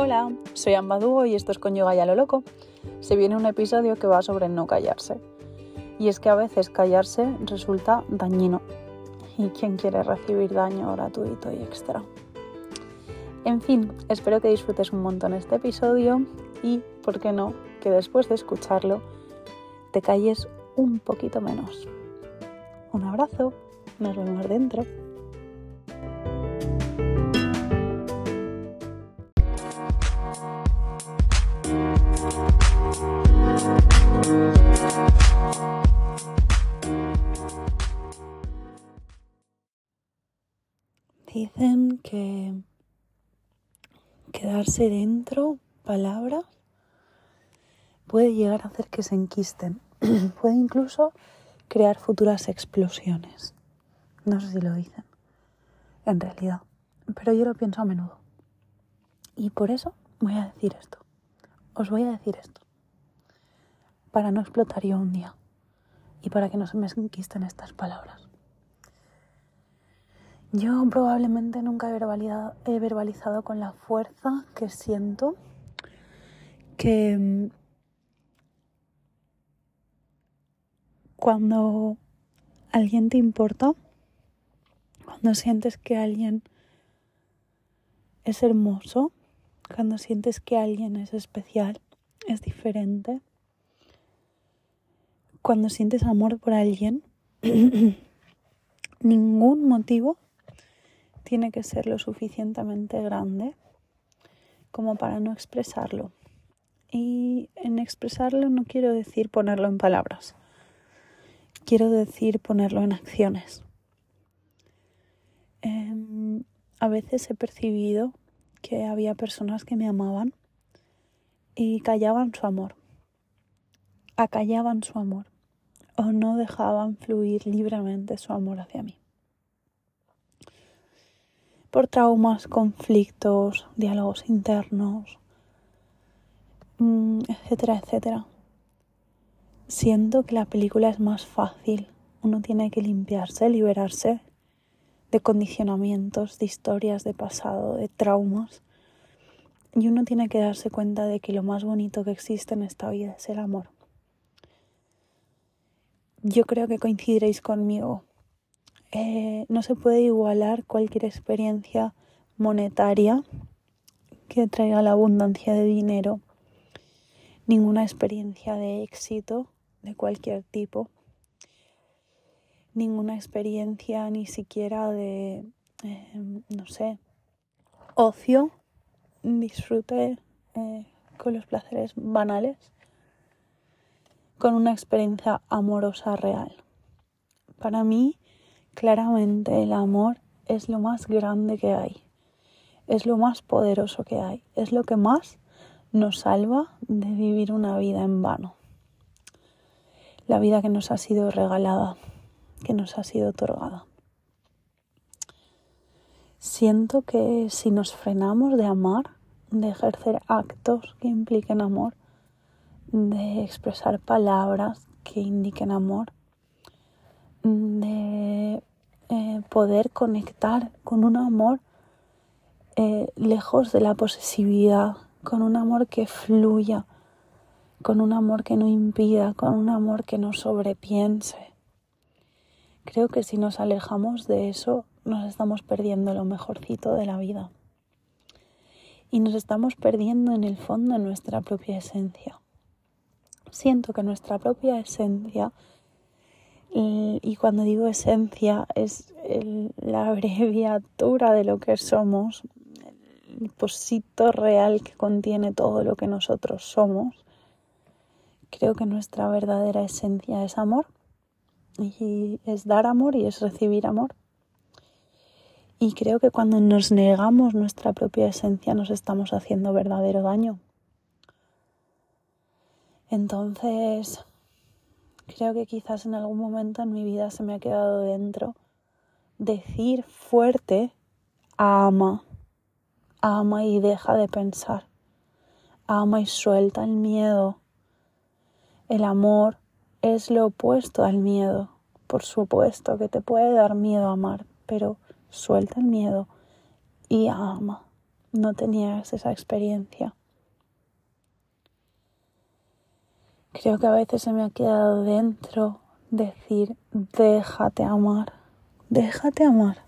Hola, soy Ambadúo y esto es con Yoga y a lo loco. Se viene un episodio que va sobre no callarse. Y es que a veces callarse resulta dañino. ¿Y quién quiere recibir daño gratuito y extra? En fin, espero que disfrutes un montón este episodio y, ¿por qué no?, que después de escucharlo te calles un poquito menos. Un abrazo, nos vemos dentro. Dicen que quedarse dentro palabras puede llegar a hacer que se enquisten, puede incluso crear futuras explosiones. No sé si lo dicen, en realidad, pero yo lo pienso a menudo. Y por eso voy a decir esto. Os voy a decir esto. Para no explotar yo un día y para que no se me enquisten estas palabras. Yo probablemente nunca he verbalizado, con la fuerza que siento que mm, cuando alguien te importa, cuando sientes que alguien es hermoso, cuando sientes que alguien es especial, es diferente, cuando sientes amor por alguien, ningún motivo tiene que ser lo suficientemente grande como para no expresarlo. Y en expresarlo no quiero decir ponerlo en palabras, quiero decir ponerlo en acciones. Em, a veces he percibido que había personas que me amaban y callaban su amor, acallaban su amor o no dejaban fluir libremente su amor hacia mí por traumas, conflictos, diálogos internos, mm, etcétera, etcétera. Siento que la película es más fácil. Uno tiene que limpiarse, liberarse de condicionamientos, de historias de pasado, de traumas. Y uno tiene que darse cuenta de que lo más bonito que existe en esta vida es el amor. Yo creo que coincidiréis conmigo eh, no se puede igualar cualquier experiencia monetaria que traiga la abundancia de dinero, ninguna experiencia de éxito de cualquier tipo, ninguna experiencia ni siquiera de, eh, no sé, ocio, disfrute eh, con los placeres banales, con una experiencia amorosa real. Para mí, Claramente el amor es lo más grande que hay, es lo más poderoso que hay, es lo que más nos salva de vivir una vida en vano. La vida que nos ha sido regalada, que nos ha sido otorgada. Siento que si nos frenamos de amar, de ejercer actos que impliquen amor, de expresar palabras que indiquen amor, de eh, poder conectar con un amor eh, lejos de la posesividad, con un amor que fluya, con un amor que no impida, con un amor que no sobrepiense. Creo que si nos alejamos de eso, nos estamos perdiendo lo mejorcito de la vida. Y nos estamos perdiendo en el fondo nuestra propia esencia. Siento que nuestra propia esencia y, cuando digo esencia es la abreviatura de lo que somos, el posito real que contiene todo lo que nosotros somos. Creo que nuestra verdadera esencia es amor y es dar amor y es recibir amor. Y creo que cuando nos negamos nuestra propia esencia nos estamos haciendo verdadero daño. Entonces, Creo que quizás en algún momento en mi vida se me ha quedado dentro decir fuerte ama, ama y deja de pensar, ama y suelta el miedo. El amor es lo opuesto al miedo. Por supuesto que te puede dar miedo amar, pero suelta el miedo y ama. no tenías esa experiencia. Creo que a veces se me ha quedado dentro decir, déjate amar, déjate amar,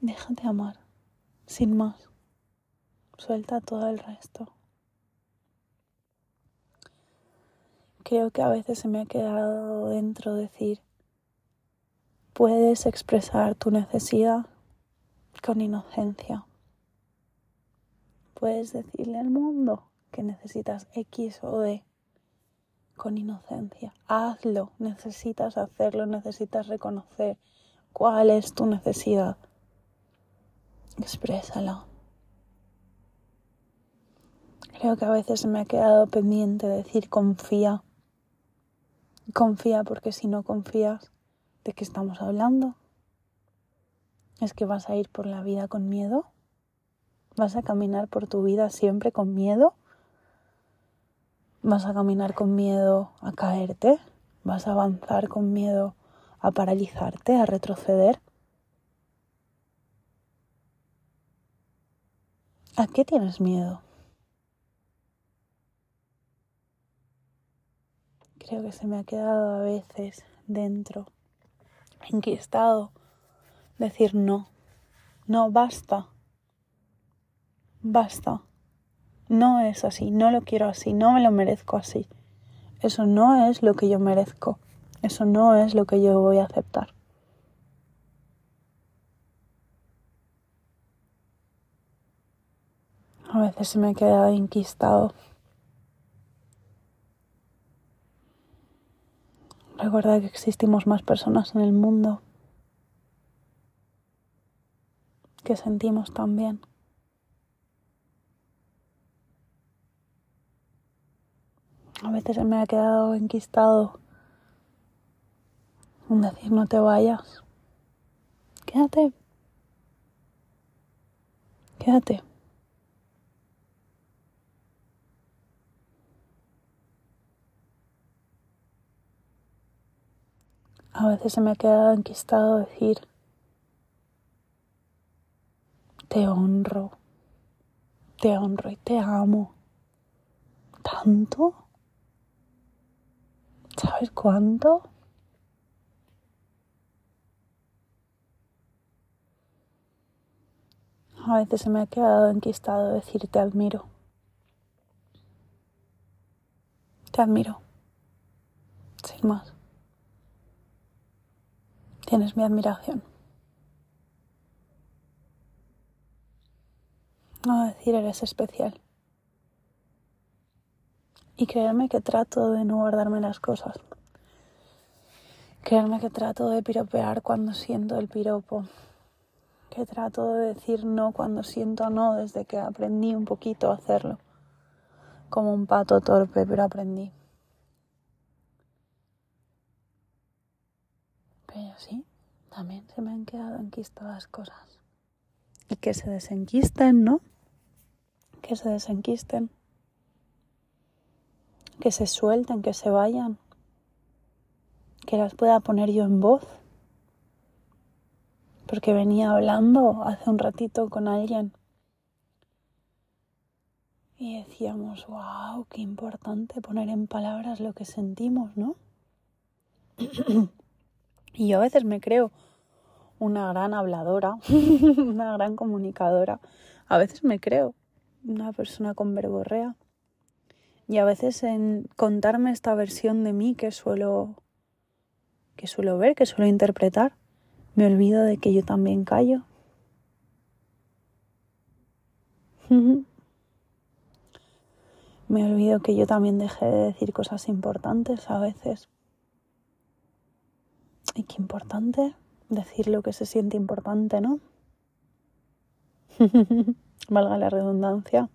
déjate amar, sin más, suelta todo el resto. Creo que a veces se me ha quedado dentro decir, puedes expresar tu necesidad con inocencia. Puedes decirle al mundo que necesitas X o D con inocencia. Hazlo, necesitas hacerlo, necesitas reconocer cuál es tu necesidad. Exprésala. Creo que a veces me ha quedado pendiente decir confía. Confía porque si no confías, ¿de qué estamos hablando? ¿Es que vas a ir por la vida con miedo? ¿Vas a caminar por tu vida siempre con miedo? ¿Vas a caminar con miedo a caerte? ¿Vas a avanzar con miedo a paralizarte, a retroceder? ¿A qué tienes miedo? Creo que se me ha quedado a veces dentro, enquistado, decir no, no, basta, basta. No es así, no lo quiero así, no me lo merezco así. Eso no es lo que yo merezco. Eso no es lo que yo voy a aceptar. A veces se me queda inquistado. Recuerda que existimos más personas en el mundo que sentimos también. A veces se me ha quedado enquistado decir no te vayas. Quédate. Quédate. A veces se me ha quedado enquistado decir te honro, te honro y te amo tanto. ¿Sabes cuánto? A veces se me ha quedado enquistado decir te admiro. Te admiro. Sin más. Tienes mi admiración. No decir eres especial. Y créeme que trato de no guardarme las cosas. Créeme que trato de piropear cuando siento el piropo. Que trato de decir no cuando siento no desde que aprendí un poquito a hacerlo. Como un pato torpe, pero aprendí. Pero sí, también se me han quedado enquistadas cosas. Y que se desenquisten, ¿no? Que se desenquisten que se suelten, que se vayan, que las pueda poner yo en voz. Porque venía hablando hace un ratito con alguien y decíamos, wow, qué importante poner en palabras lo que sentimos, ¿no? y yo a veces me creo una gran habladora, una gran comunicadora. A veces me creo una persona con verborrea. Y a veces en contarme esta versión de mí que suelo que suelo ver, que suelo interpretar, me olvido de que yo también callo. me olvido que yo también dejé de decir cosas importantes a veces. Y qué importante decir lo que se siente importante, ¿no? Valga la redundancia.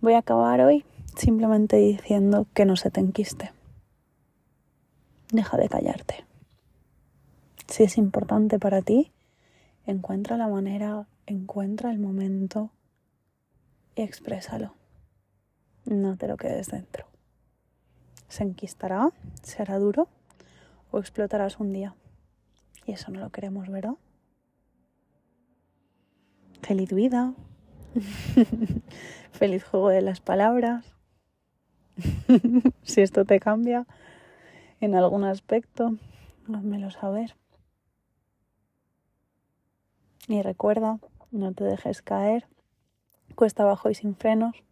Voy a acabar hoy simplemente diciendo que no se te enquiste. Deja de callarte. Si es importante para ti, encuentra la manera, encuentra el momento y exprésalo. No te lo quedes dentro. Se enquistará, será duro o explotarás un día. Y eso no lo queremos, ¿verdad? Feliz vida. Feliz juego de las palabras. si esto te cambia en algún aspecto, házmelo saber. Y recuerda, no te dejes caer, cuesta abajo y sin frenos.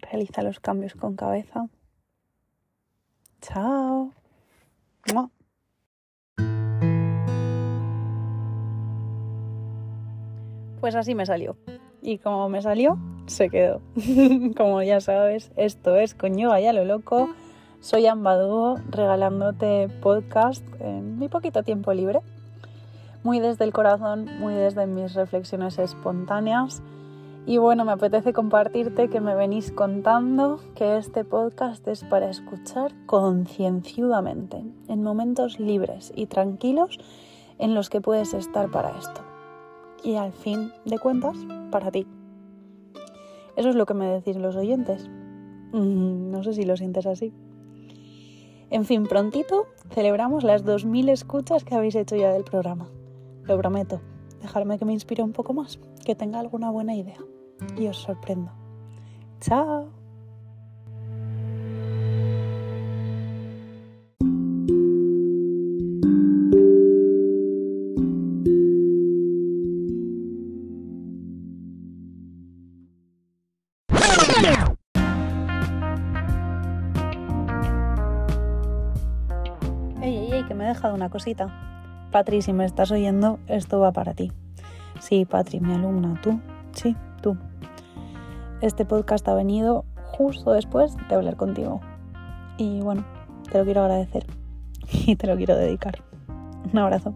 Realiza los cambios con cabeza. Chao. Pues así me salió. Y como me salió, se quedó. como ya sabes, esto es con yoga ya lo loco. Soy Ambadúo regalándote podcast en mi poquito tiempo libre. Muy desde el corazón, muy desde mis reflexiones espontáneas. Y bueno, me apetece compartirte que me venís contando que este podcast es para escuchar concienciudamente, en momentos libres y tranquilos en los que puedes estar para esto y al fin de cuentas para ti. Eso es lo que me decís los oyentes. Mm, no sé si lo sientes así. En fin, prontito celebramos las 2.000 escuchas que habéis hecho ya del programa. Lo prometo. Dejarme que me inspire un poco más, que tenga alguna buena idea. Y os sorprendo. ¡Chao! Dejado una cosita. Patri, si me estás oyendo, esto va para ti. Sí, Patri, mi alumna, tú, sí, tú. Este podcast ha venido justo después de hablar contigo. Y bueno, te lo quiero agradecer y te lo quiero dedicar. Un abrazo.